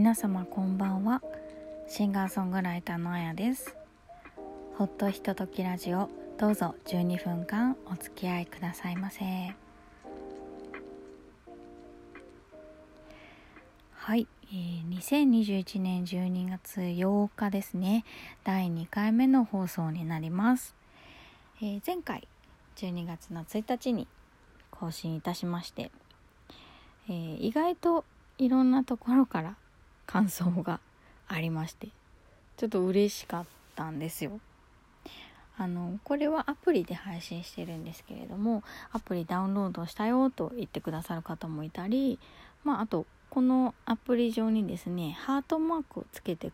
皆様こんばんは。シンガーソングライターのあやです。ほっとひとときラジオ。どうぞ12分間お付き合いくださいませ。はい、えー、2021年12月8日ですね。第2回目の放送になります、えー、前回12月の1日に更新いたしまして、えー、意外といろんなところから感想がありましてちょっと嬉しかったんですよ。あのこれはアプリで配信してるんですけれどもアプリダウンロードしたよと言ってくださる方もいたり、まあ、あとこのアプリ上にですねハートマークをつけて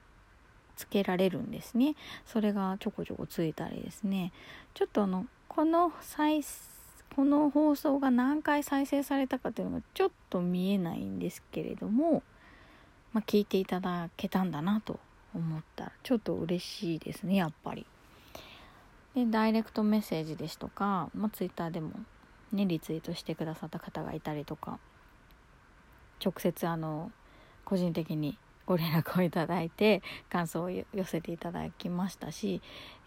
つけられるんですねそれがちょこちょこついたりですねちょっとあのこの再この放送が何回再生されたかというのがちょっと見えないんですけれども、まあ、聞いていただけたんだなと思ったらちょっと嬉しいですねやっぱり。でダイレクトメッセージですとか、まあ、ツイッターでもねリツイートしてくださった方がいたりとか直接あの個人的にご連絡をいただいて感想を寄せていただきましたし、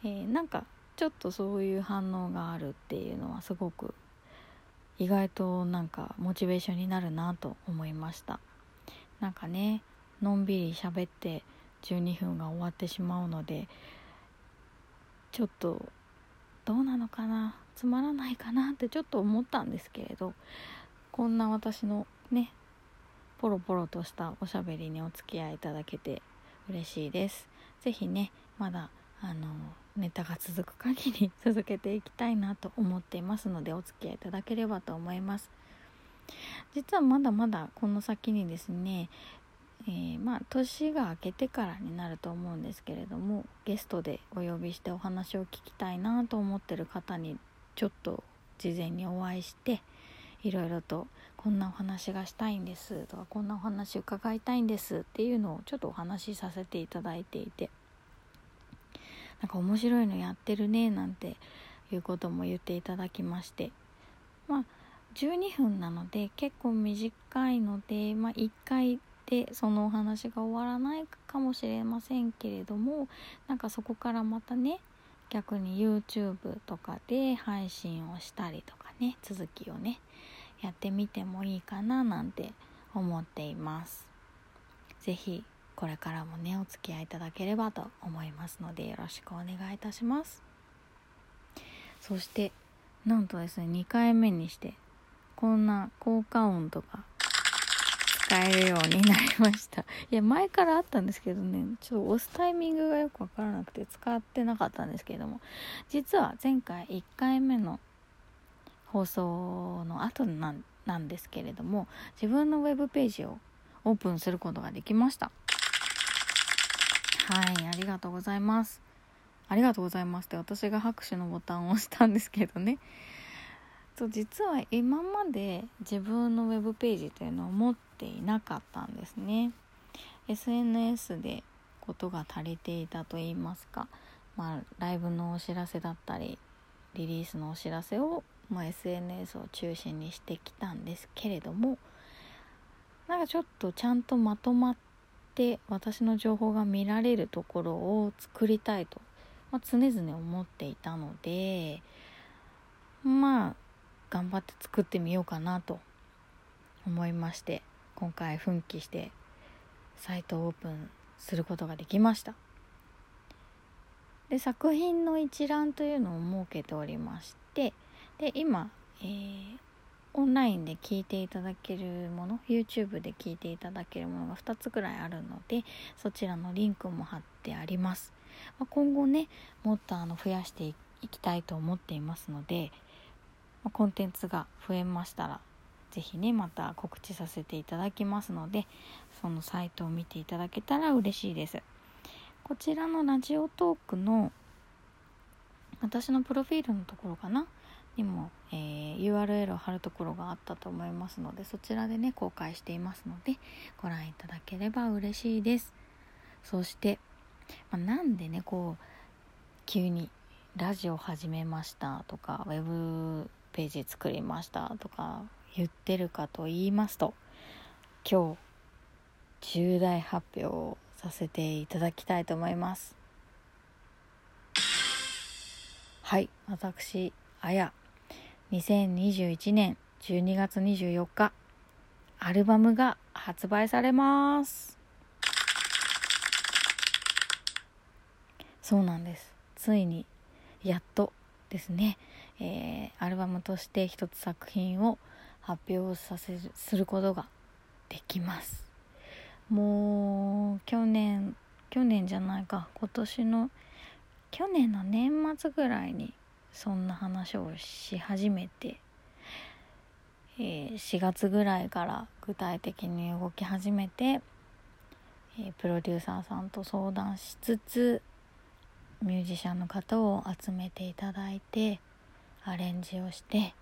えー、なんかちょっとそういう反応があるっていうのはすごく意外となんかモチベーションになるなと思いましたなんかねのんびり喋って12分が終わってしまうのでちょっとどうなのかなつまらないかなってちょっと思ったんですけれどこんな私のねポロポロとしたおしゃべりにお付き合いいただけて嬉しいです。是非ねまだあのネタが続く限り 続けていきたいなと思っていますのでお付き合いいただければと思います。実はまだまだこの先にですね、えー、まあ年が明けてからになると思うんですけれどもゲストでお呼びしてお話を聞きたいなと思ってる方にちょっと事前にお会いしていろいろとこんなお話がしたいんですとかこんなお話伺いたいんですっていうのをちょっとお話しさせていただいていてなんか面白いのやってるねなんていうことも言っていただきましてまあ12分なので結構短いので、まあ、1回でそのお話が終わらないかもしれませんけれどもなんかそこからまたね逆に YouTube とかで配信をしたりとかね続きをねやってみてもいいかななんて思っています。是非これからもねお付き合いいただければと思いますのでよろしくお願いいたしますそしてなんとですね2回目にしてこんな効果音とか使えるようになりました いや前からあったんですけどねちょっと押すタイミングがよくわからなくて使ってなかったんですけれども実は前回1回目の放送の後なんなんですけれども自分のウェブページをオープンすることができましたはい、ありがとうございます。ありがとうございますって私が拍手のボタンを押したんですけどね。そう実は今まで自分のウェブページというのを持っていなかったんですね。SNS でことが足りていたと言いますか、まあ、ライブのお知らせだったりリリースのお知らせを、まあ、SNS を中心にしてきたんですけれどもなんかちょっとちゃんとまとまってて私の情報が見られるところを作りたいと、まあ、常々思っていたのでまあ頑張って作ってみようかなと思いまして今回奮起してサイトをオープンすることができました。で作品の一覧というのを設けておりましてで今、えー、オンラインで聞いていただけるもの YouTube で聞いていただけるものが2つくらいあるのでそちらのリンクも貼ってあります、まあ、今後ねもっとあの増やしていきたいと思っていますので、コンテンツが増えましたら是非ねまた告知させていただきますのでそのサイトを見ていただけたら嬉しいです。こちらのラジオトークの私のプロフィールのところかな？にも、えー、URL を貼るところがあったと思いますのでそちらでね公開していますのでご覧いただければ嬉しいです。そして、まあ、なんでねこう急にラジオ始めましたとかウェブページ作りましたとか言ってるかと言いますと今日重大発表をさせていただきたいと思います。はい私あや2021年12月24日アルバムが発売されます。そうなんです。ついにやっとですね、えー、アルバムとして一つ作品を発表させるすることができます。もう去年去年じゃないか。今年の去年の年末ぐらいにそんな話をし始めて、えー、4月ぐらいから具体的に動き始めて、えー、プロデューサーさんと相談しつつミュージシャンの方を集めていただいてアレンジをして、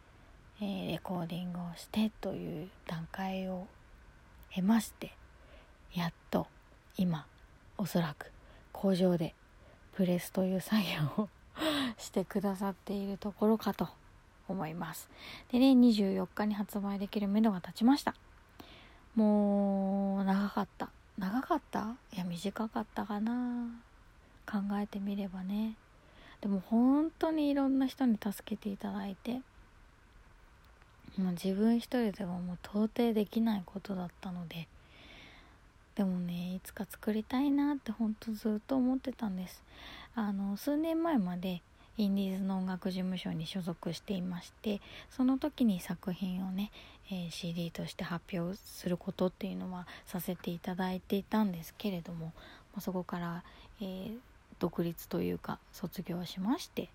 えー、レコーディングをしてという段階を経ましてやっと今おそらく工場でプレスという作業をしてくださっているところかと思います。でね24日に発売できるめどが立ちました。もう長かった。長かった？いや短かったかな。考えてみればね。でも本当にいろんな人に助けていただいてもう自分一人ではもう到底できないことだったのででもねいつか作りたいなってほんとずっと思ってたんです。あの数年前までインディーズの音楽事務所に所属していましてその時に作品をね、えー、CD として発表することっていうのはさせていただいていたんですけれどもそこから、えー、独立というか卒業しまして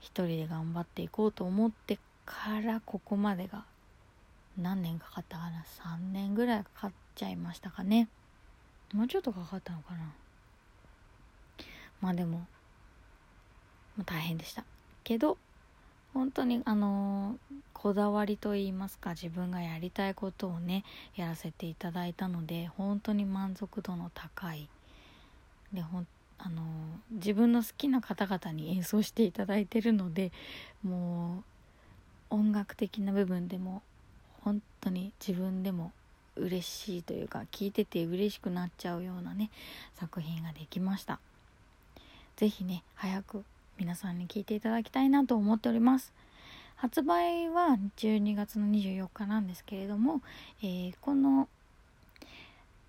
一人で頑張っていこうと思ってからここまでが何年かかったかな3年ぐらいかかっちゃいましたかね。もうちょっとかかったのかな。まあでもま大変でした。けど本当にあのこだわりと言いますか自分がやりたいことをねやらせていただいたので本当に満足度の高い。でほんあの自分の好きな方々に演奏していただいてるのでもう音楽的な部分でも本当に自分でも嬉しいというか聴いてて嬉しくなっちゃうようなね作品ができました。是非ね早く皆さんに聴いていただきたいなと思っております。発売は12月の24日なんですけれども、えー、この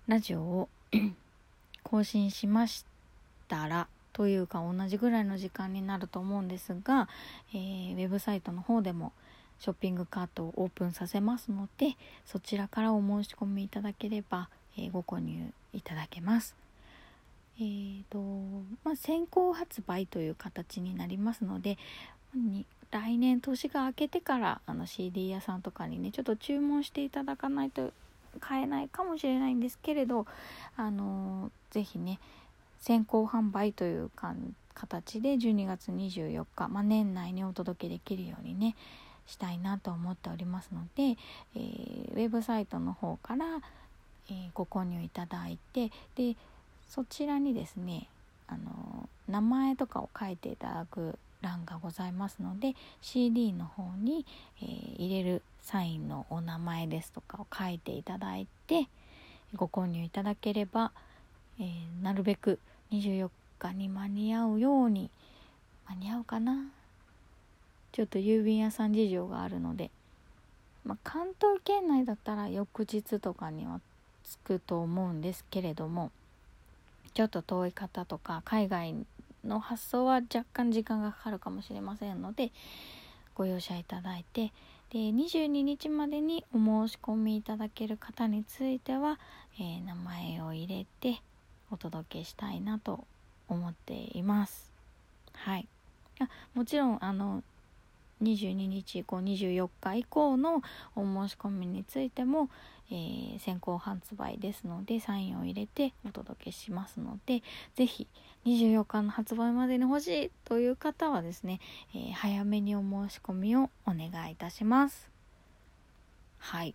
ラジオを 更新しましたらというか同じぐらいの時間になると思うんですが、えー、ウェブサイトの方でもショッピングカートをオープンさせますのでそちらからお申し込みいただければ、えー、ご購入いただけます。えーとまあ、先行発売という形になりますので来年年が明けてからあの CD 屋さんとかにねちょっと注文していただかないと買えないかもしれないんですけれどあのー、ぜひね先行販売というか形で12月24日、まあ、年内にお届けできるようにねしたいなと思っておりますので、えー、ウェブサイトの方から、えー、ご購入いただいてでそちらにですねあの名前とかを書いていただく欄がございますので CD の方に、えー、入れるサインのお名前ですとかを書いていただいてご購入いただければ、えー、なるべく24日に間に合うように間に合うかな。ちょっと郵便屋さん事情があるので、まあ、関東圏内だったら翌日とかには着くと思うんですけれどもちょっと遠い方とか海外の発送は若干時間がかかるかもしれませんのでご容赦いただいて。で22日までにお申し込みいただける方については、えー、名前を入れてお届けしたいなと思っています。はい。もちろんあの22日以降24日以降のお申し込みについても、えー、先行発売ですのでサインを入れてお届けしますので是非24日の発売までに欲しいという方はですね、えー、早めにお申し込みをお願いいたします。はい。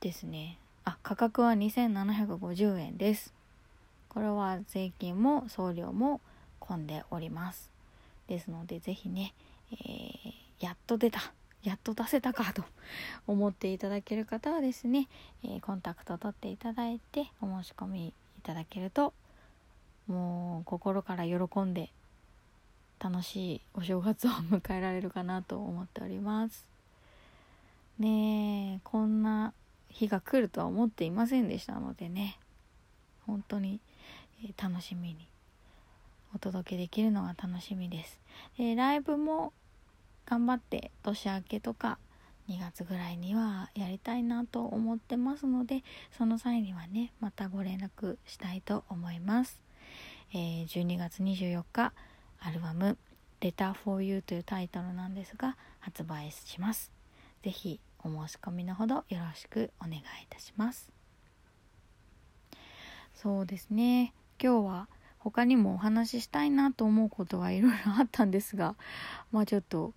ですね。あ価格は2750円です。これは税金も送料も込んでおります。ですので是非ねえー、やっと出た。やっと出せたかと思っていただける方はですね、えー、コンタクト取っていただいてお申し込みいただけるともう心から喜んで楽しいお正月を迎えられるかなと思っております。ねえこんな日が来るとは思っていませんでしたのでね。本当に、え、楽しみに。お届けできるのが楽しみです、えー、ライブも頑張って年明けとか2月ぐらいにはやりたいなと思ってますのでその際にはねまたご連絡したいと思います、えー、12月24日アルバム「Letter for You」というタイトルなんですが発売します。是非お申し込みのほどよろしくお願いいたします。そうですね。今日は他にもお話ししたいなと思うことはいろいろあったんですが まあちょっと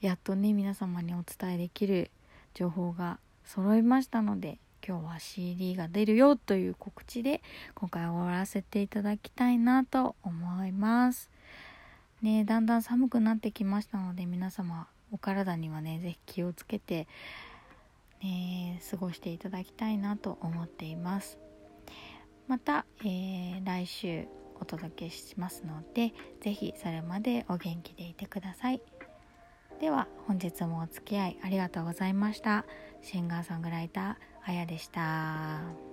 やっとね皆様にお伝えできる情報が揃いましたので今日は CD が出るよという告知で今回終わらせていただきたいなと思います。ねだんだん寒くなってきましたので皆様お体にはね是非気をつけてね過ごしていただきたいなと思っています。また、えー、来週お届けしますので是非それまでお元気でいてください。では本日もお付き合いありがとうございました。シンガーソングライターあやでした。